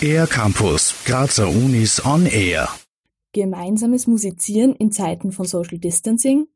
Air Campus, Grazer Unis on Air. Gemeinsames Musizieren in Zeiten von Social Distancing?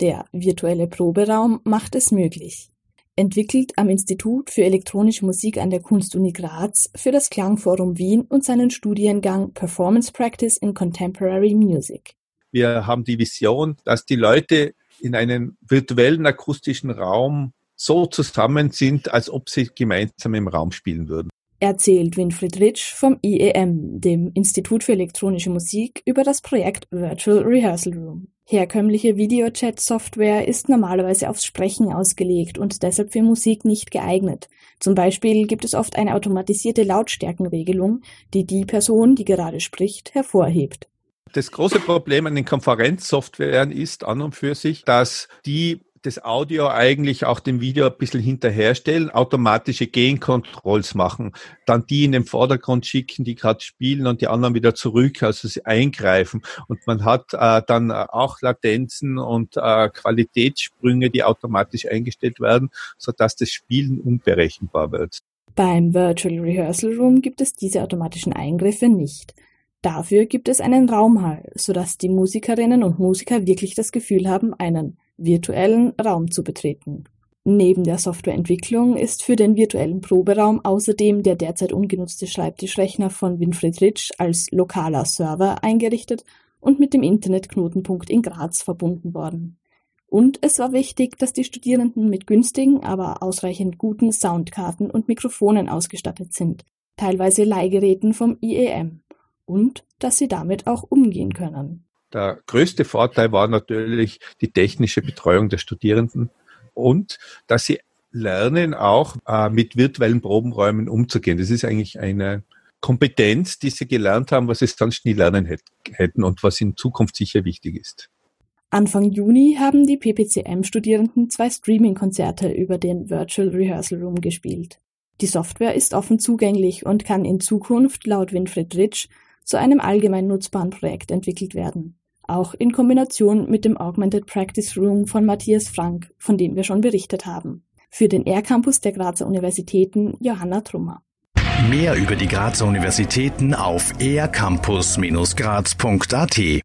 Der virtuelle Proberaum macht es möglich. Entwickelt am Institut für elektronische Musik an der Kunstuni Graz für das Klangforum Wien und seinen Studiengang Performance Practice in Contemporary Music. Wir haben die Vision, dass die Leute in einem virtuellen akustischen Raum so zusammen sind, als ob sie gemeinsam im Raum spielen würden. Erzählt Winfried Ritsch vom IEM, dem Institut für elektronische Musik, über das Projekt Virtual Rehearsal Room. Herkömmliche Videochat-Software ist normalerweise aufs Sprechen ausgelegt und deshalb für Musik nicht geeignet. Zum Beispiel gibt es oft eine automatisierte Lautstärkenregelung, die die Person, die gerade spricht, hervorhebt. Das große Problem an den Konferenzsoftwaren ist an und für sich, dass die das Audio eigentlich auch dem Video ein bisschen hinterherstellen, automatische Gain-Controls machen, dann die in den Vordergrund schicken, die gerade spielen und die anderen wieder zurück, also sie eingreifen. Und man hat äh, dann auch Latenzen und äh, Qualitätssprünge, die automatisch eingestellt werden, so dass das Spielen unberechenbar wird. Beim Virtual Rehearsal Room gibt es diese automatischen Eingriffe nicht. Dafür gibt es einen Raumhall, sodass die Musikerinnen und Musiker wirklich das Gefühl haben, einen virtuellen Raum zu betreten. Neben der Softwareentwicklung ist für den virtuellen Proberaum außerdem der derzeit ungenutzte Schreibtischrechner von Winfried Ritsch als lokaler Server eingerichtet und mit dem Internetknotenpunkt in Graz verbunden worden. Und es war wichtig, dass die Studierenden mit günstigen, aber ausreichend guten Soundkarten und Mikrofonen ausgestattet sind, teilweise Leihgeräten vom IEM, und dass sie damit auch umgehen können. Der größte Vorteil war natürlich die technische Betreuung der Studierenden und dass sie lernen, auch äh, mit virtuellen Probenräumen umzugehen. Das ist eigentlich eine Kompetenz, die sie gelernt haben, was sie sonst nie lernen hätten und was in Zukunft sicher wichtig ist. Anfang Juni haben die PPCM-Studierenden zwei Streaming-Konzerte über den Virtual Rehearsal Room gespielt. Die Software ist offen zugänglich und kann in Zukunft laut Winfried Ritsch zu einem allgemein nutzbaren Projekt entwickelt werden auch in Kombination mit dem Augmented Practice Room von Matthias Frank, von dem wir schon berichtet haben. Für den R-Campus der Grazer Universitäten Johanna Trummer. Mehr über die Grazer Universitäten auf ercampus-graz.at